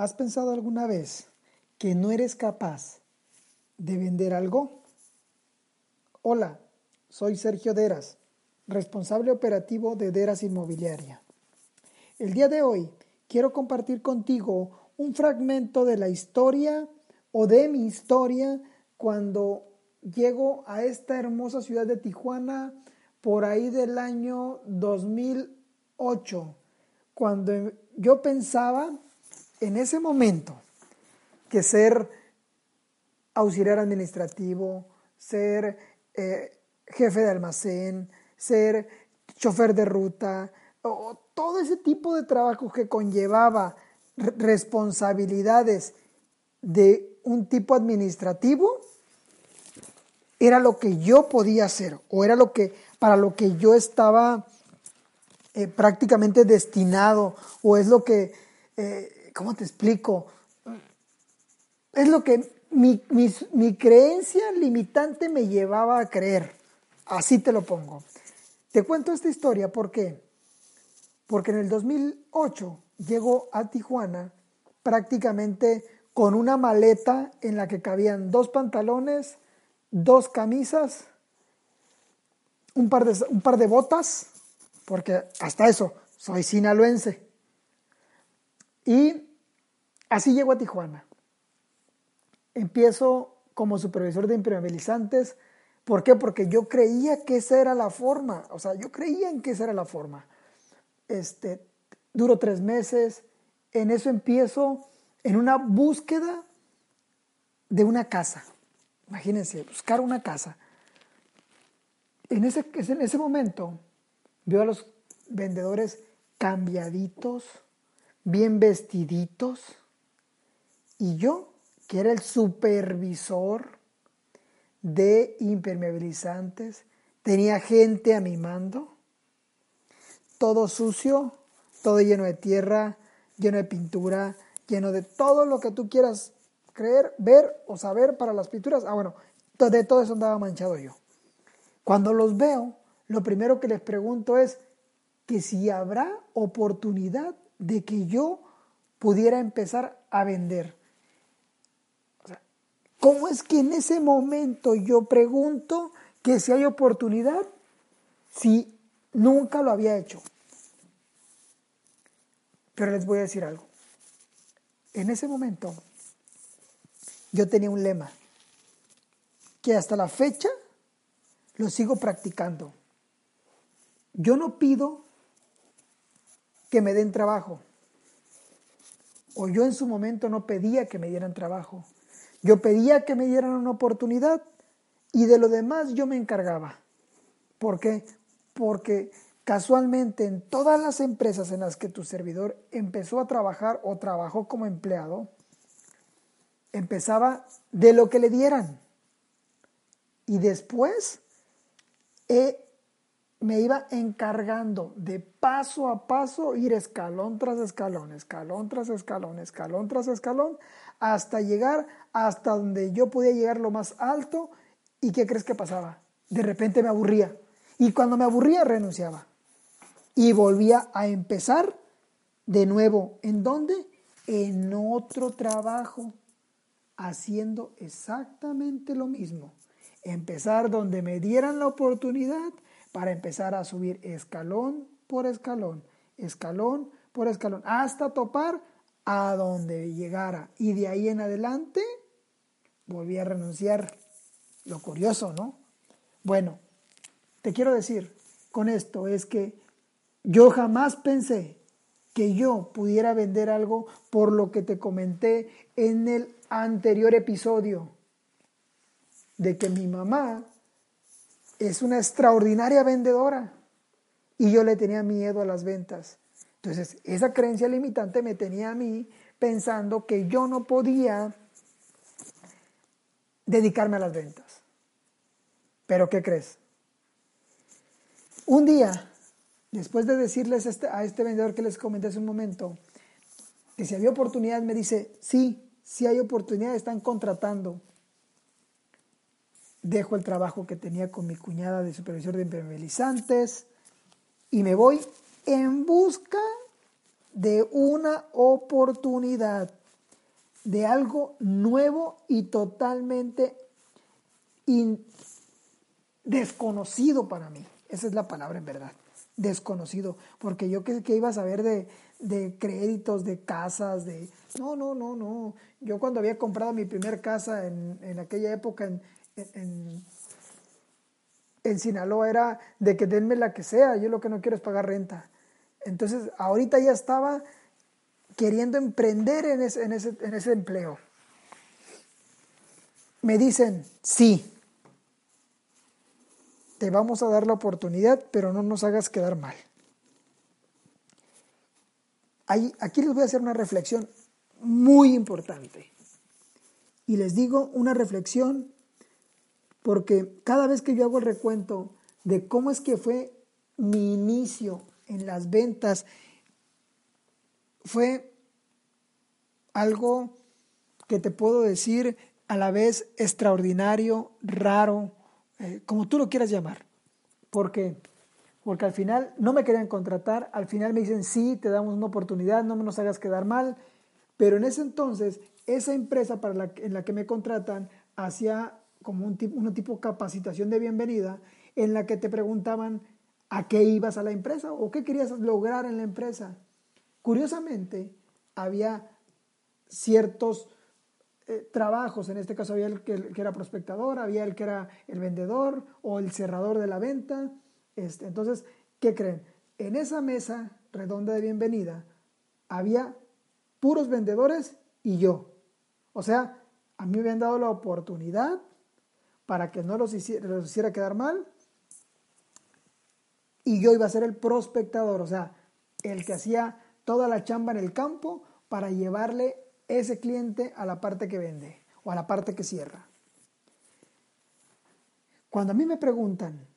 ¿Has pensado alguna vez que no eres capaz de vender algo? Hola, soy Sergio Deras, responsable operativo de Deras Inmobiliaria. El día de hoy quiero compartir contigo un fragmento de la historia o de mi historia cuando llego a esta hermosa ciudad de Tijuana por ahí del año 2008, cuando yo pensaba en ese momento que ser auxiliar administrativo, ser eh, jefe de almacén, ser chofer de ruta, o todo ese tipo de trabajo que conllevaba responsabilidades de un tipo administrativo, era lo que yo podía hacer, o era lo que, para lo que yo estaba eh, prácticamente destinado, o es lo que eh, ¿cómo te explico? Es lo que mi, creencia limitante me llevaba a creer. Así te lo pongo. Te cuento esta historia, ¿por qué? Porque en el 2008 llego a Tijuana prácticamente con una maleta en la que cabían dos pantalones, dos camisas, un par de, un par de botas, porque hasta eso, soy sinaloense. Y así llego a Tijuana. Empiezo como supervisor de impermeabilizantes. ¿Por qué? Porque yo creía que esa era la forma. O sea, yo creía en que esa era la forma. Este, duro tres meses. En eso empiezo en una búsqueda de una casa. Imagínense, buscar una casa. En ese, en ese momento veo a los vendedores cambiaditos, bien vestiditos. Y yo, que era el supervisor de impermeabilizantes, tenía gente a mi mando, todo sucio, todo lleno de tierra, lleno de pintura, lleno de todo lo que tú quieras creer, ver o saber para las pinturas. Ah, bueno, de todo eso andaba manchado yo. Cuando los veo, lo primero que les pregunto es que si habrá oportunidad de que yo pudiera empezar a vender. ¿Cómo es que en ese momento yo pregunto que si hay oportunidad si nunca lo había hecho? Pero les voy a decir algo. En ese momento yo tenía un lema que hasta la fecha lo sigo practicando. Yo no pido que me den trabajo. O yo en su momento no pedía que me dieran trabajo. Yo pedía que me dieran una oportunidad y de lo demás yo me encargaba. ¿Por qué? Porque casualmente en todas las empresas en las que tu servidor empezó a trabajar o trabajó como empleado, empezaba de lo que le dieran. Y después me iba encargando de paso a paso ir escalón tras escalón, escalón tras escalón, escalón tras escalón, hasta llegar hasta donde yo podía llegar lo más alto. ¿Y qué crees que pasaba? De repente me aburría. Y cuando me aburría renunciaba. Y volvía a empezar de nuevo. ¿En dónde? En otro trabajo, haciendo exactamente lo mismo. Empezar donde me dieran la oportunidad para empezar a subir escalón por escalón, escalón por escalón, hasta topar a donde llegara. Y de ahí en adelante volví a renunciar. Lo curioso, ¿no? Bueno, te quiero decir con esto es que yo jamás pensé que yo pudiera vender algo por lo que te comenté en el anterior episodio, de que mi mamá es una extraordinaria vendedora y yo le tenía miedo a las ventas. Entonces, esa creencia limitante me tenía a mí pensando que yo no podía dedicarme a las ventas. Pero, ¿qué crees? Un día, después de decirles este, a este vendedor que les comenté hace un momento, que si había oportunidad, me dice, sí, sí hay oportunidad, están contratando dejo el trabajo que tenía con mi cuñada de supervisor de impermeabilizantes y me voy en busca de una oportunidad. de algo nuevo y totalmente desconocido para mí. Esa es la palabra en verdad, desconocido, porque yo que, iba a saber de, de, créditos, de casas, de... No, no, no, no. Yo cuando había comprado mi primer casa en, en aquella época en Sinaloa era de que denme la que sea, yo lo que no quiero es pagar renta. Entonces, ahorita ya estaba queriendo emprender en ese, en ese, en ese empleo. Me dicen, sí, te vamos a dar la oportunidad, pero no nos hagas quedar mal. aquí les voy a hacer una reflexión muy importante. Y les digo una reflexión porque cada vez que yo hago el recuento de cómo es que fue mi inicio en las ventas, fue algo que te puedo decir a la vez extraordinario, raro, eh, como tú lo quieras llamar. ¿Por qué? Porque al final no me querían contratar, al final me dicen, sí, te damos una oportunidad, no nos hagas quedar mal, pero en ese entonces, esa empresa para la, en la que me contratan hacía como un tipo, una tipo capacitación de bienvenida en la que te preguntaban a qué ibas a la empresa o qué querías lograr en la empresa. Curiosamente, había ciertos eh, trabajos, en este caso había el que, era prospectador, había el que era el vendedor o el cerrador de la venta. Este, entonces, ¿qué creen? En esa mesa redonda de bienvenida había puros vendedores y yo. O sea, a mí me habían dado la oportunidad para que no los hiciera, quedar mal. Y yo iba a ser el prospectador, o sea, el que hacía toda la chamba en el campo para llevarle ese cliente a la parte que vende o a la parte que cierra. Cuando a mí me preguntan,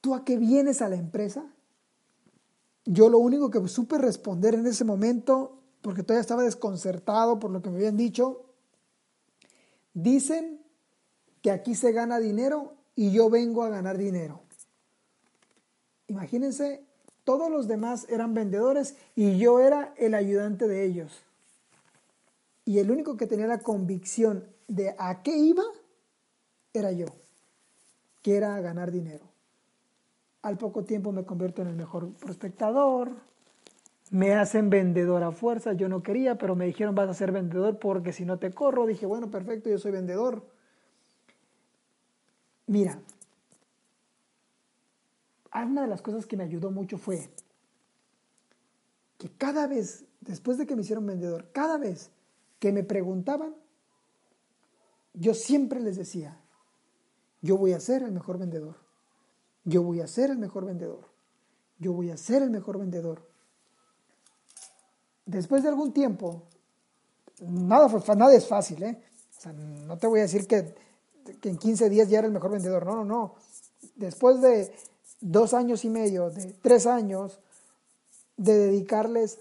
¿tú a qué vienes a la empresa? Yo lo único que supe responder en ese momento, porque todavía estaba desconcertado por lo que me habían dicho, dicen aquí se gana dinero y yo vengo a ganar dinero. Imagínense, todos los demás eran vendedores y yo era el ayudante de ellos. Y el único que tenía la convicción de a qué iba era yo, que era a ganar dinero. Al poco tiempo me convierto en el mejor prospectador, me hacen vendedor a fuerza, yo no quería, pero me dijeron vas a ser vendedor porque si no te corro, dije, bueno, perfecto, yo soy vendedor. Mira, una de las cosas que me ayudó mucho fue que cada vez, después de que me hicieron vendedor, cada vez que me preguntaban, yo siempre les decía, yo voy a ser el mejor vendedor, yo voy a ser el mejor vendedor, yo voy a ser el mejor vendedor. Después de algún tiempo, nada, nada es fácil, ¿eh? O sea, no te voy a decir que que en 15 días ya era el mejor vendedor. No, no, no. Después de dos años y medio, de tres años, de dedicarles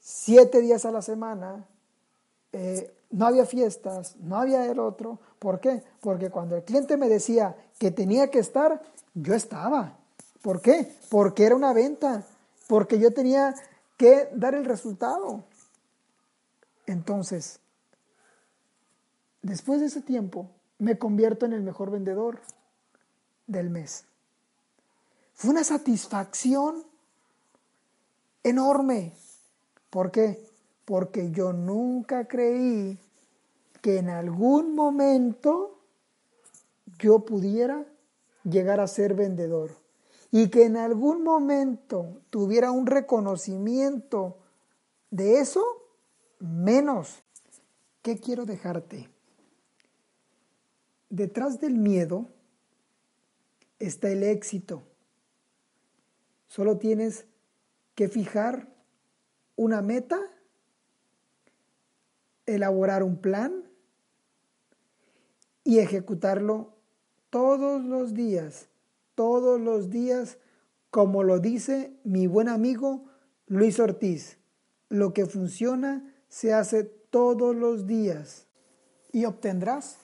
siete días a la semana, eh, no había fiestas, no había el otro. ¿Por qué? Porque cuando el cliente me decía que tenía que estar, yo estaba. ¿Por qué? Porque era una venta, porque yo tenía que dar el resultado. Entonces, después de ese tiempo, me convierto en el mejor vendedor del mes. Fue una satisfacción enorme. ¿Por qué? Porque yo nunca creí que en algún momento yo pudiera llegar a ser vendedor y que en algún momento tuviera un reconocimiento de eso, menos. ¿Qué quiero dejarte? Detrás del miedo está el éxito. Solo tienes que fijar una meta, elaborar un plan y ejecutarlo todos los días, todos los días, como lo dice mi buen amigo Luis Ortiz. Lo que funciona se hace todos los días y obtendrás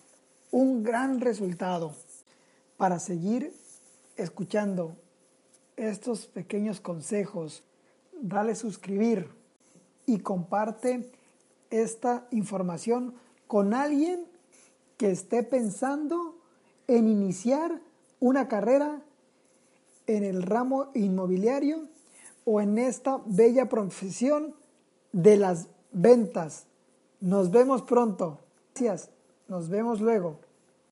un gran resultado para seguir escuchando estos pequeños consejos. Dale suscribir y comparte esta información con alguien que esté pensando en iniciar una carrera en el ramo inmobiliario o en esta bella profesión de las ventas. Nos vemos pronto. Gracias. Nos vemos luego.